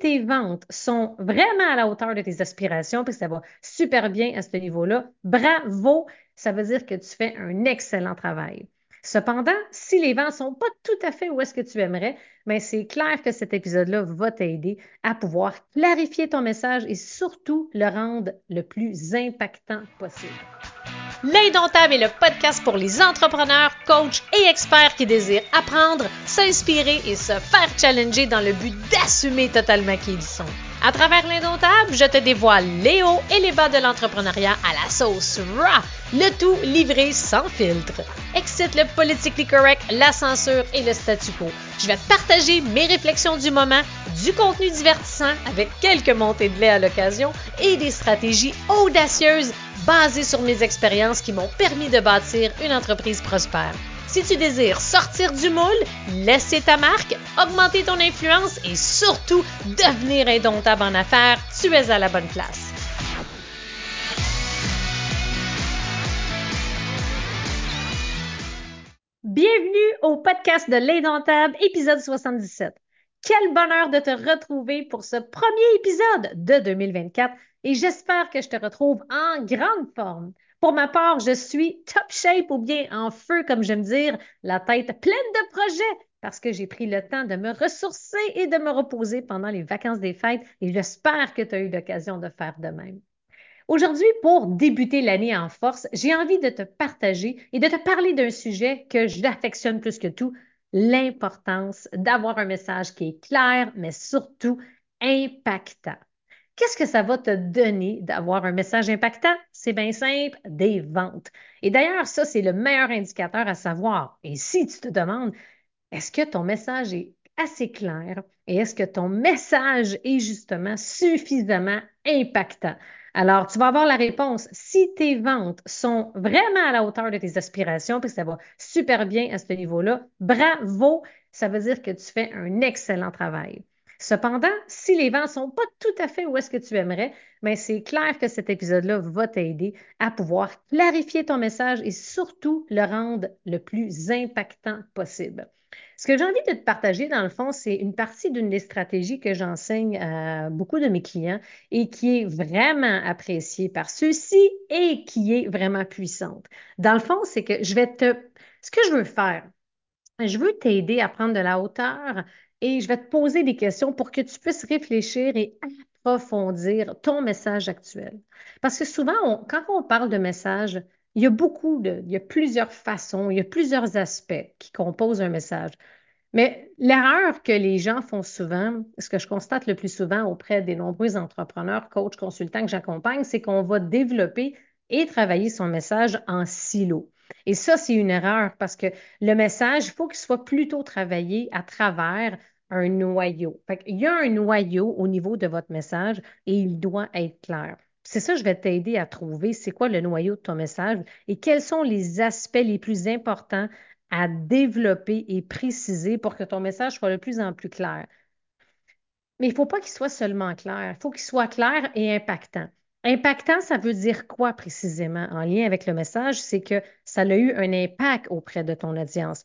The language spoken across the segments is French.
tes ventes sont vraiment à la hauteur de tes aspirations, puis ça va super bien à ce niveau-là, bravo, ça veut dire que tu fais un excellent travail. Cependant, si les ventes ne sont pas tout à fait où est-ce que tu aimerais, mais c'est clair que cet épisode-là va t'aider à pouvoir clarifier ton message et surtout le rendre le plus impactant possible. L'Indomptable est le podcast pour les entrepreneurs, coachs et experts qui désirent apprendre, s'inspirer et se faire challenger dans le but d'assumer totalement qui ils sont. À travers l'Indomptable, je te dévoile les hauts et les bas de l'entrepreneuriat à la sauce raw, le tout livré sans filtre. Excite le politically correct, la censure et le statu quo. Je vais te partager mes réflexions du moment, du contenu divertissant avec quelques montées de lait à l'occasion et des stratégies audacieuses basées sur mes expériences qui m'ont permis de bâtir une entreprise prospère. Si tu désires sortir du moule, laisser ta marque, augmenter ton influence et surtout devenir indomptable en affaires, tu es à la bonne place. Bienvenue au podcast de l'Indomptable, épisode 77. Quel bonheur de te retrouver pour ce premier épisode de 2024 et j'espère que je te retrouve en grande forme. Pour ma part, je suis top shape ou bien en feu, comme j'aime dire, la tête pleine de projets parce que j'ai pris le temps de me ressourcer et de me reposer pendant les vacances des fêtes et j'espère que tu as eu l'occasion de faire de même. Aujourd'hui, pour débuter l'année en force, j'ai envie de te partager et de te parler d'un sujet que j'affectionne plus que tout, l'importance d'avoir un message qui est clair, mais surtout impactant. Qu'est-ce que ça va te donner d'avoir un message impactant? C'est bien simple, des ventes. Et d'ailleurs, ça, c'est le meilleur indicateur à savoir. Et si tu te demandes, est-ce que ton message est assez clair et est-ce que ton message est justement suffisamment impactant? Alors, tu vas avoir la réponse. Si tes ventes sont vraiment à la hauteur de tes aspirations, puis ça va super bien à ce niveau-là, bravo, ça veut dire que tu fais un excellent travail. Cependant, si les vents ne sont pas tout à fait où est-ce que tu aimerais, mais c'est clair que cet épisode-là va t'aider à pouvoir clarifier ton message et surtout le rendre le plus impactant possible. Ce que j'ai envie de te partager, dans le fond, c'est une partie d'une des stratégies que j'enseigne à beaucoup de mes clients et qui est vraiment appréciée par ceux-ci et qui est vraiment puissante. Dans le fond, c'est que je vais te... Ce que je veux faire, je veux t'aider à prendre de la hauteur et je vais te poser des questions pour que tu puisses réfléchir et approfondir ton message actuel. Parce que souvent, quand on parle de message, il y a beaucoup de, il y a plusieurs façons, il y a plusieurs aspects qui composent un message. Mais l'erreur que les gens font souvent, ce que je constate le plus souvent auprès des nombreux entrepreneurs, coachs, consultants que j'accompagne, c'est qu'on va développer et travailler son message en silo. Et ça, c'est une erreur parce que le message, il faut qu'il soit plutôt travaillé à travers un noyau. il y a un noyau au niveau de votre message et il doit être clair. C'est ça, je vais t'aider à trouver c'est quoi le noyau de ton message et quels sont les aspects les plus importants à développer et préciser pour que ton message soit de plus en plus clair. Mais il ne faut pas qu'il soit seulement clair, il faut qu'il soit clair et impactant. Impactant, ça veut dire quoi précisément en lien avec le message? C'est que ça a eu un impact auprès de ton audience.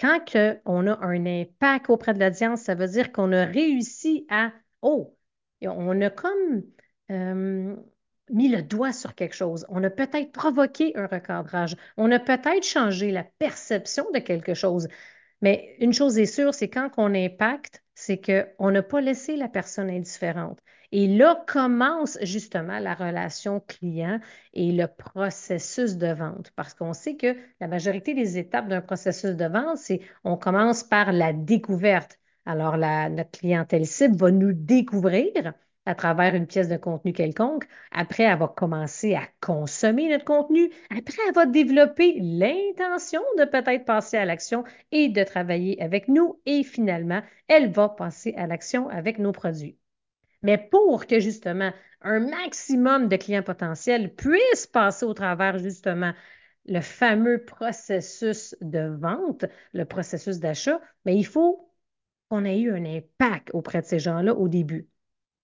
Quand on a un impact auprès de l'audience, ça veut dire qu'on a réussi à, oh, on a comme euh, mis le doigt sur quelque chose. On a peut-être provoqué un recadrage. On a peut-être changé la perception de quelque chose. Mais une chose est sûre, c'est quand on impacte, c'est qu'on n'a pas laissé la personne indifférente. Et là commence justement la relation client et le processus de vente. Parce qu'on sait que la majorité des étapes d'un processus de vente, c'est on commence par la découverte. Alors, la, notre clientèle cible va nous découvrir à travers une pièce de contenu quelconque. Après, elle va commencer à consommer notre contenu. Après, elle va développer l'intention de peut-être passer à l'action et de travailler avec nous. Et finalement, elle va passer à l'action avec nos produits. Mais pour que justement un maximum de clients potentiels puissent passer au travers justement le fameux processus de vente, le processus d'achat, mais il faut qu'on ait eu un impact auprès de ces gens-là au début.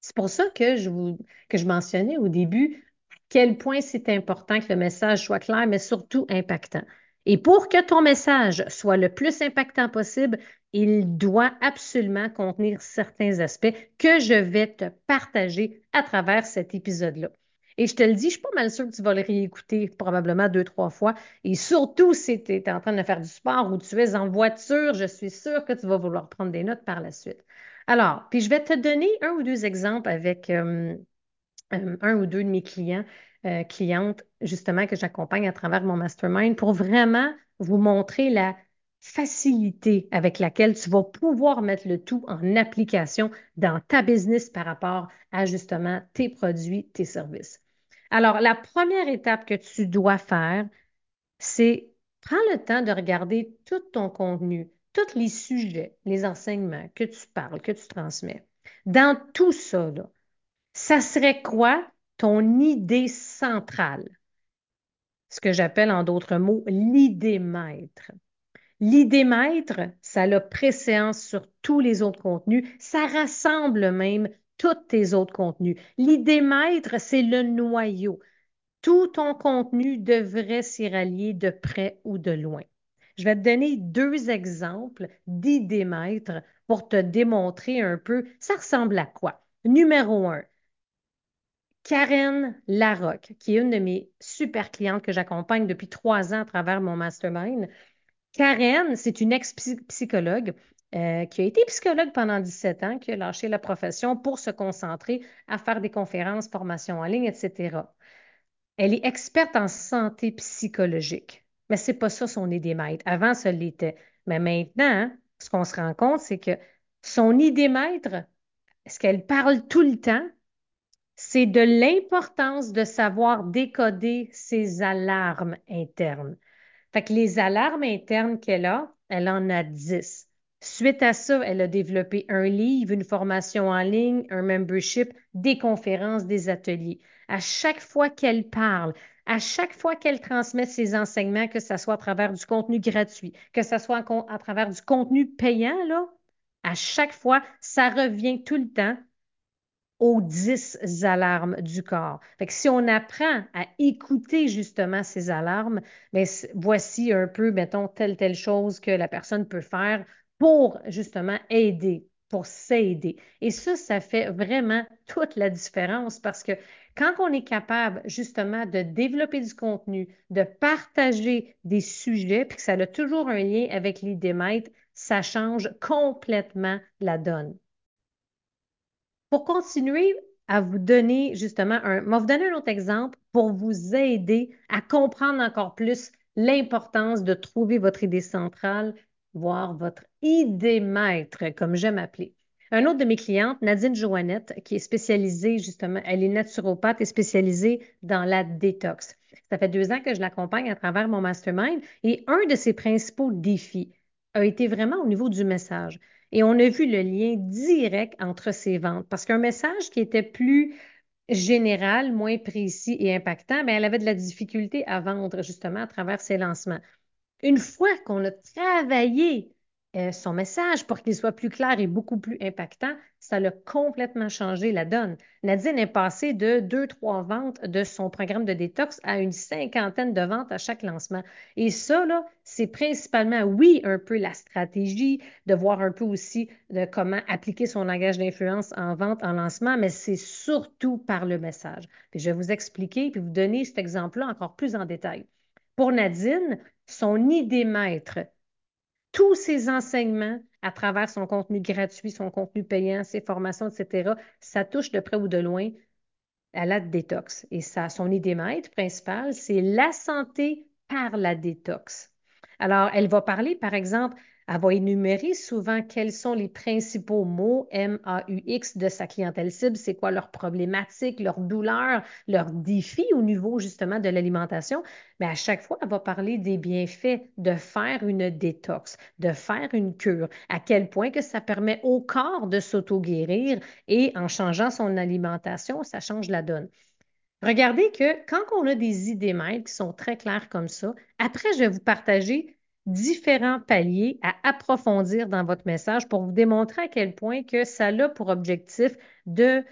C'est pour ça que je, vous, mentionnais au début à quel point c'est important que le message soit clair, mais surtout impactant. Et pour que ton message soit le plus impactant possible, il doit absolument contenir certains aspects que je vais te partager à travers cet épisode-là. Et je te le dis, je suis pas mal sûre que tu vas le réécouter probablement deux, trois fois. Et surtout si tu es en train de faire du sport ou tu es en voiture, je suis sûre que tu vas vouloir prendre des notes par la suite. Alors, puis je vais te donner un ou deux exemples avec euh, euh, un ou deux de mes clients, euh, clientes, justement, que j'accompagne à travers mon mastermind pour vraiment vous montrer la facilité avec laquelle tu vas pouvoir mettre le tout en application dans ta business par rapport à justement tes produits, tes services. Alors, la première étape que tu dois faire, c'est prends le temps de regarder tout ton contenu, tous les sujets, les enseignements que tu parles, que tu transmets. Dans tout ça, ça serait quoi ton idée centrale? Ce que j'appelle en d'autres mots l'idée maître. L'idée maître, ça a préséance sur tous les autres contenus. Ça rassemble même tous tes autres contenus. L'idée maître, c'est le noyau. Tout ton contenu devrait s'y rallier de près ou de loin. Je vais te donner deux exemples d'idées maîtres pour te démontrer un peu ça ressemble à quoi? Numéro un, Karen Larocque, qui est une de mes super clientes que j'accompagne depuis trois ans à travers mon mastermind. Karen, c'est une ex-psychologue euh, qui a été psychologue pendant 17 ans, qui a lâché la profession pour se concentrer à faire des conférences, formations en ligne, etc. Elle est experte en santé psychologique, mais ce n'est pas ça son idée maître. Avant, ça l'était. Mais maintenant, ce qu'on se rend compte, c'est que son idée maître, ce qu'elle parle tout le temps, c'est de l'importance de savoir décoder ses alarmes internes. Fait que les alarmes internes qu'elle a, elle en a 10. Suite à ça, elle a développé un livre, une formation en ligne, un membership, des conférences, des ateliers. À chaque fois qu'elle parle, à chaque fois qu'elle transmet ses enseignements, que ce soit à travers du contenu gratuit, que ce soit à travers du contenu payant, là, à chaque fois, ça revient tout le temps aux 10 alarmes du corps. Fait si on apprend à écouter justement ces alarmes, bien, voici un peu, mettons, telle, telle chose que la personne peut faire pour justement aider, pour s'aider. Et ça, ça fait vraiment toute la différence parce que quand on est capable justement de développer du contenu, de partager des sujets, puis que ça a toujours un lien avec l'idée maître, ça change complètement la donne. Pour continuer à vous donner justement un, je vais vous donner un autre exemple pour vous aider à comprendre encore plus l'importance de trouver votre idée centrale, votre idée maître, comme j'aime appeler. Un autre de mes clientes, Nadine Joannette, qui est spécialisée justement, elle est naturopathe et spécialisée dans la détox. Ça fait deux ans que je l'accompagne à travers mon mastermind et un de ses principaux défis a été vraiment au niveau du message. Et on a vu le lien direct entre ces ventes parce qu'un message qui était plus général, moins précis et impactant, mais elle avait de la difficulté à vendre justement à travers ses lancements. Une fois qu'on a travaillé euh, son message pour qu'il soit plus clair et beaucoup plus impactant, ça a complètement changé la donne. Nadine est passée de deux, trois ventes de son programme de détox à une cinquantaine de ventes à chaque lancement. Et ça, c'est principalement, oui, un peu la stratégie, de voir un peu aussi de comment appliquer son langage d'influence en vente, en lancement, mais c'est surtout par le message. je vais vous expliquer puis vous donner cet exemple-là encore plus en détail. Pour Nadine, son idée maître, tous ses enseignements à travers son contenu gratuit, son contenu payant, ses formations, etc., ça touche de près ou de loin à la détox. Et ça, son idée maître principale, c'est la santé par la détox. Alors, elle va parler, par exemple, elle va énumérer souvent quels sont les principaux mots M-A-U-X de sa clientèle cible, c'est quoi leurs problématiques, leurs douleurs, leurs défis au niveau justement de l'alimentation. Mais à chaque fois, elle va parler des bienfaits de faire une détox, de faire une cure, à quel point que ça permet au corps de s'auto-guérir et en changeant son alimentation, ça change la donne. Regardez que quand on a des idées maîtres qui sont très claires comme ça, après, je vais vous partager différents paliers à approfondir dans votre message pour vous démontrer à quel point que ça a pour objectif de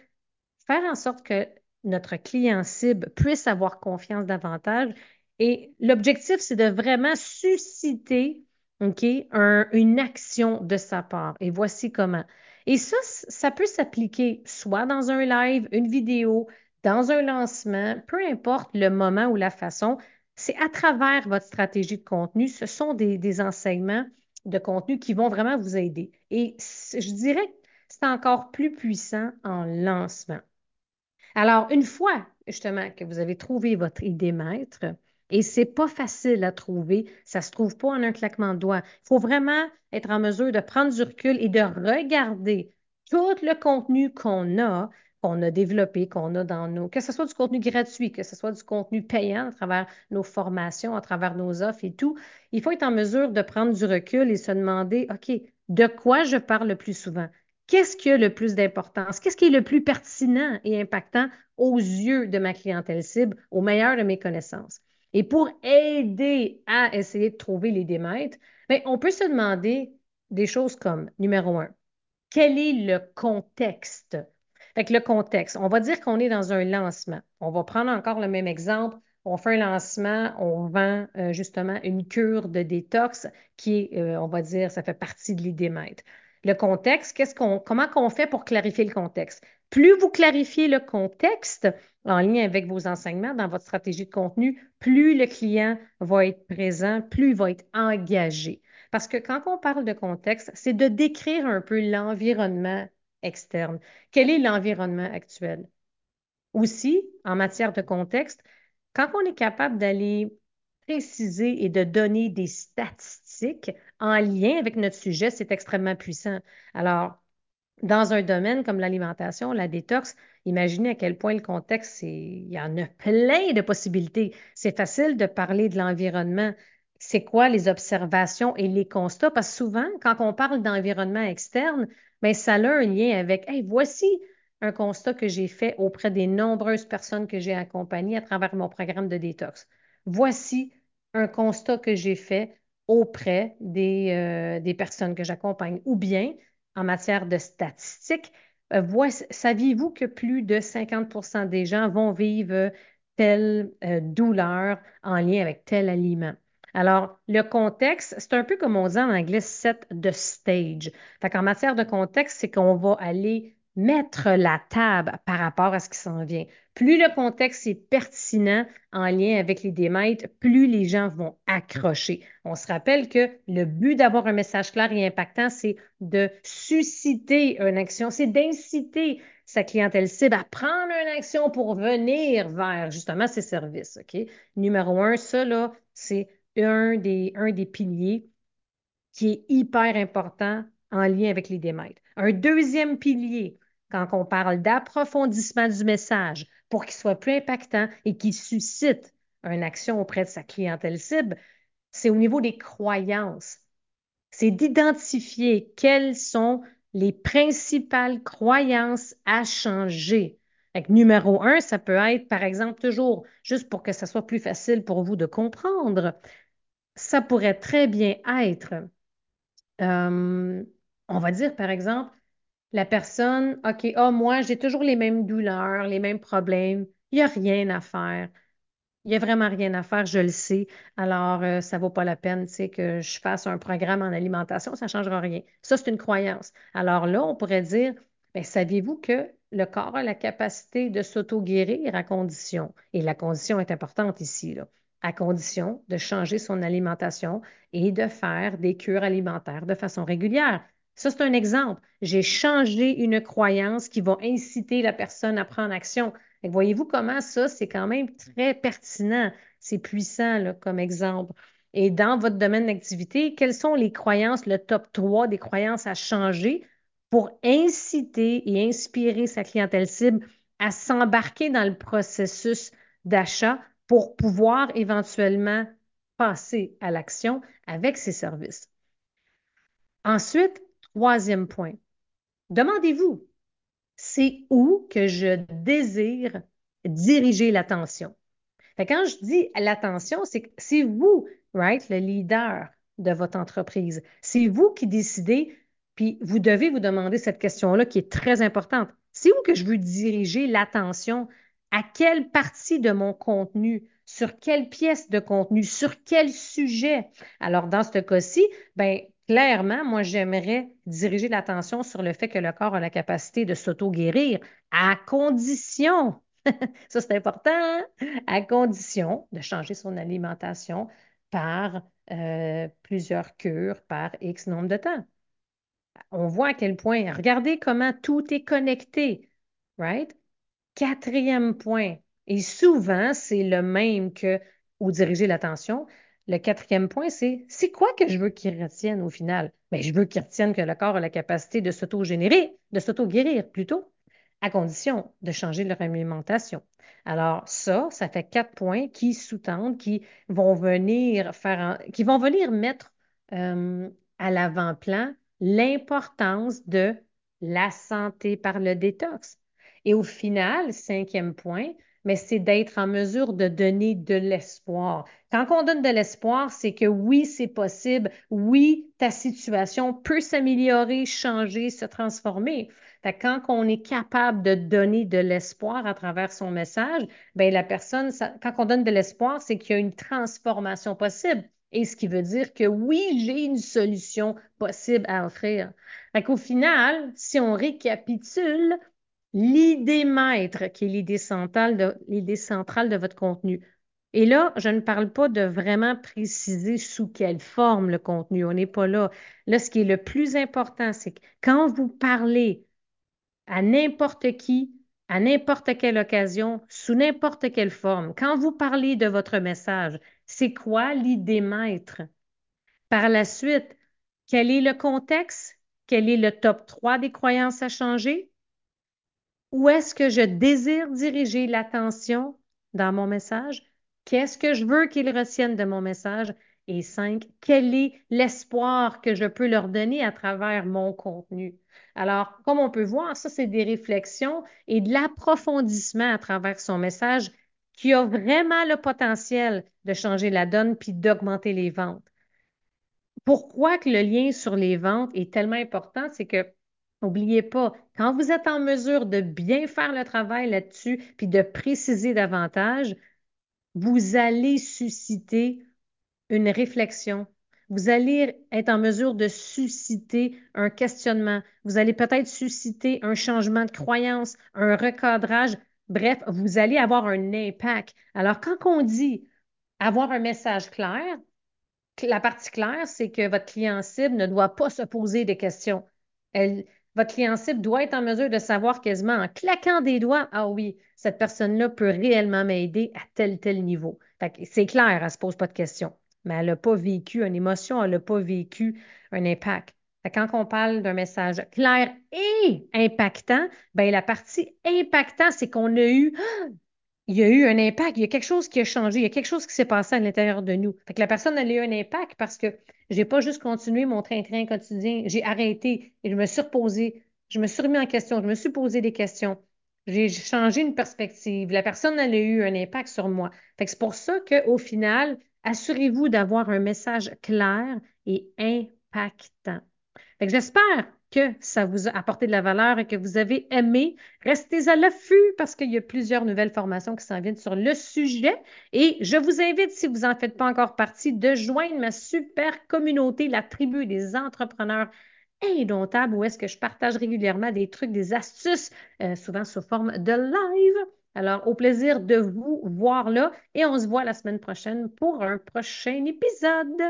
faire en sorte que notre client cible puisse avoir confiance davantage. Et l'objectif, c'est de vraiment susciter une action de sa part. Et voici comment. Et ça, ça peut s'appliquer soit dans un live, une vidéo, dans un lancement, peu importe le moment ou la façon, c'est à travers votre stratégie de contenu. Ce sont des, enseignements de contenu qui vont vraiment vous aider. Et je dirais que c'est encore plus puissant en lancement. Alors, une fois justement que vous avez trouvé votre idée maître, et c'est pas facile à trouver, ça se trouve pas en un claquement de doigts. Il faut vraiment être en mesure de prendre du recul et de regarder tout le contenu qu'on a, qu'on a développé, qu'on a dans nos, que ce soit du contenu gratuit, que ce soit du contenu payant à travers nos formations, à travers nos offres et tout. Il faut être en mesure de prendre du recul et se demander, OK, de quoi je parle le plus souvent? Qu'est-ce qui a le plus d'importance? Qu'est-ce qui est le plus pertinent et impactant aux yeux de ma clientèle cible, au meilleur de mes connaissances? Et pour aider à essayer de trouver les démètres, bien, on peut se demander des choses comme, numéro un, quel est le contexte? Fait le contexte, on va dire qu'on est dans un lancement. On va prendre encore le même exemple. On fait un lancement, on vend euh, justement une cure de détox qui est, euh, on va dire, ça fait partie de l'idée maître. Le contexte, qu'est-ce qu'on, comment qu'on fait pour clarifier le contexte? Plus vous clarifiez le contexte en lien avec vos enseignements dans votre stratégie de contenu, plus le client va être présent, plus il va être engagé. Parce que quand on parle de contexte, c'est de décrire un peu l'environnement externe. Quel est l'environnement actuel? Aussi, en matière de contexte, quand on est capable d'aller préciser et de donner des statistiques en lien avec notre sujet, c'est extrêmement puissant. Alors, dans un domaine comme l'alimentation, la détox, imaginez à quel point le contexte, il y en a plein de possibilités. C'est facile de parler de l'environnement. C'est quoi les observations et les constats? Parce que souvent, quand on parle d'environnement externe, bien, ça a un lien avec, hey, voici un constat que j'ai fait auprès des nombreuses personnes que j'ai accompagnées à travers mon programme de détox. Voici un constat que j'ai fait auprès des, euh, des personnes que j'accompagne. Ou bien, en matière de statistiques, euh, saviez-vous que plus de 50% des gens vont vivre telle euh, douleur en lien avec tel aliment? Alors, le contexte, c'est un peu comme on dit en anglais, set the stage. Fait qu'en matière de contexte, c'est qu'on va aller mettre la table par rapport à ce qui s'en vient. Plus le contexte est pertinent en lien avec les démètres, plus les gens vont accrocher. On se rappelle que le but d'avoir un message clair et impactant, c'est de susciter une action, c'est d'inciter sa clientèle cible à prendre une action pour venir vers justement ces services. Numéro un, ça, là, c'est un des, piliers qui est hyper important en lien avec les démètres. Un deuxième pilier, quand on parle d'approfondissement du message pour qu'il soit plus impactant et qu'il suscite une action auprès de sa clientèle cible, c'est au niveau des croyances. C'est d'identifier quelles sont les principales croyances à changer. numéro un, ça peut être, par exemple, toujours, juste pour que ça soit plus facile pour vous de comprendre, ça pourrait très bien être, euh, on va dire, par exemple, la personne, OK, ah, moi, j'ai toujours les mêmes douleurs, les mêmes problèmes, il n'y a rien à faire. Il n'y a vraiment rien à faire, je le sais. Alors, euh, ça ne vaut pas la peine, tu que je fasse un programme en alimentation, ça ne changera rien. Ça, c'est une croyance. Alors là, on pourrait dire, mais saviez-vous que le corps a la capacité de s'auto-guérir à condition, et la condition est importante ici, là, à condition de changer son alimentation et de faire des cures alimentaires de façon régulière. Ça, c'est un exemple. J'ai changé une croyance qui va inciter la personne à prendre action. Voyez-vous comment ça, c'est quand même très pertinent, c'est puissant comme exemple. Et dans votre domaine d'activité, quelles sont les croyances, le top 3 des croyances à changer pour inciter et inspirer sa clientèle cible à s'embarquer dans le processus d'achat pour pouvoir éventuellement passer à l'action avec ses services. Ensuite, Troisième point, demandez-vous, c'est où que je désire diriger l'attention? Quand je dis l'attention, c'est vous, right, le leader de votre entreprise. C'est vous qui décidez, puis vous devez vous demander cette question-là qui est très importante. C'est où que je veux diriger l'attention? À quelle partie de mon contenu sur quelle pièce de contenu, sur quel sujet? Alors, dans ce cas-ci, ben, clairement, moi, j'aimerais diriger l'attention sur le fait que le corps a la capacité de s'auto-guérir à condition, ça c'est important, hein, à condition de changer son alimentation par euh, plusieurs cures, par X nombre de temps. On voit à quel point, regardez comment tout est connecté, right? Quatrième point, et souvent, c'est le même que où diriger l'attention. Le quatrième point, c'est c'est quoi que je veux qu'il retienne au final? Bien, je veux qu'il retienne que le corps a la capacité de s'auto-générer, de s'auto-guérir plutôt, à condition de changer leur alimentation. Alors, ça, ça fait quatre points qui sous-tendent, qui vont venir faire, qui vont venir mettre euh, à l'avant-plan l'importance de la santé par le détox. Et au final, cinquième point, mais c'est d'être en mesure de donner de l'espoir. Quand on donne de l'espoir, c'est que oui, c'est possible, oui, ta situation peut s'améliorer, changer, se transformer. quand on est capable de donner de l'espoir à travers son message, bien, la personne, quand on donne de l'espoir, c'est qu'il y a une transformation possible. Et ce qui veut dire que oui, j'ai une solution possible à offrir. Au final, si on récapitule, l'idée maître, qui est l'idée centrale de, votre contenu. Et là, je ne parle pas de vraiment préciser sous quelle forme le contenu. On n'est pas là. Là, ce qui est le plus important, c'est que quand vous parlez à n'importe qui, à n'importe quelle occasion, sous n'importe quelle forme, quand vous parlez de votre message, c'est quoi l'idée maître? Par la suite, quel est le contexte? Quel est le top 3 des croyances à changer? Où est-ce que je désire diriger l'attention dans mon message? Qu'est-ce que je veux qu'ils retiennent de mon message? Et cinq, quel est l'espoir que je peux leur donner à travers mon contenu? Alors, comme on peut voir, ça, c'est des réflexions et de l'approfondissement à travers son message qui a vraiment le potentiel de changer la donne puis d'augmenter les ventes. Pourquoi que le lien sur les ventes est tellement important? C'est que N'oubliez pas, quand vous êtes en mesure de bien faire le travail là-dessus, puis de préciser davantage, vous allez susciter une réflexion. Vous allez être en mesure de susciter un questionnement. Vous allez peut-être susciter un changement de croyance, un recadrage. Bref, vous allez avoir un impact. Alors, quand on dit avoir un message clair, la partie claire, c'est que votre client cible ne doit pas se poser des questions. Elle, votre client doit être en mesure de savoir quasiment en claquant des doigts, ah oui, cette personne-là peut réellement m'aider à tel, tel niveau. C'est clair, elle ne se pose pas de questions, mais elle n'a pas vécu une émotion, elle n'a pas vécu un impact. quand on parle d'un message clair et impactant, ben la partie impactant, c'est qu'on a eu il y a eu un impact, il y a quelque chose qui a changé, il y a quelque chose qui s'est passé à l'intérieur de nous. La personne a eu un impact parce que j'ai pas juste continué mon train-train quotidien, j'ai arrêté et je me suis reposée, je me suis remis en question, je me suis posé des questions. J'ai changé une perspective. La personne a eu un impact sur moi. C'est pour ça qu'au final, assurez-vous d'avoir un message clair et impactant. J'espère que ça vous a apporté de la valeur et que vous avez aimé. Restez à l'affût parce qu'il y a plusieurs nouvelles formations qui s'en viennent sur le sujet. Et je vous invite, si vous n'en faites pas encore partie, de joindre ma super communauté, la tribu des entrepreneurs indomptables, où est-ce que je partage régulièrement des trucs, des astuces, euh, souvent sous forme de live. Alors, au plaisir de vous voir là et on se voit la semaine prochaine pour un prochain épisode.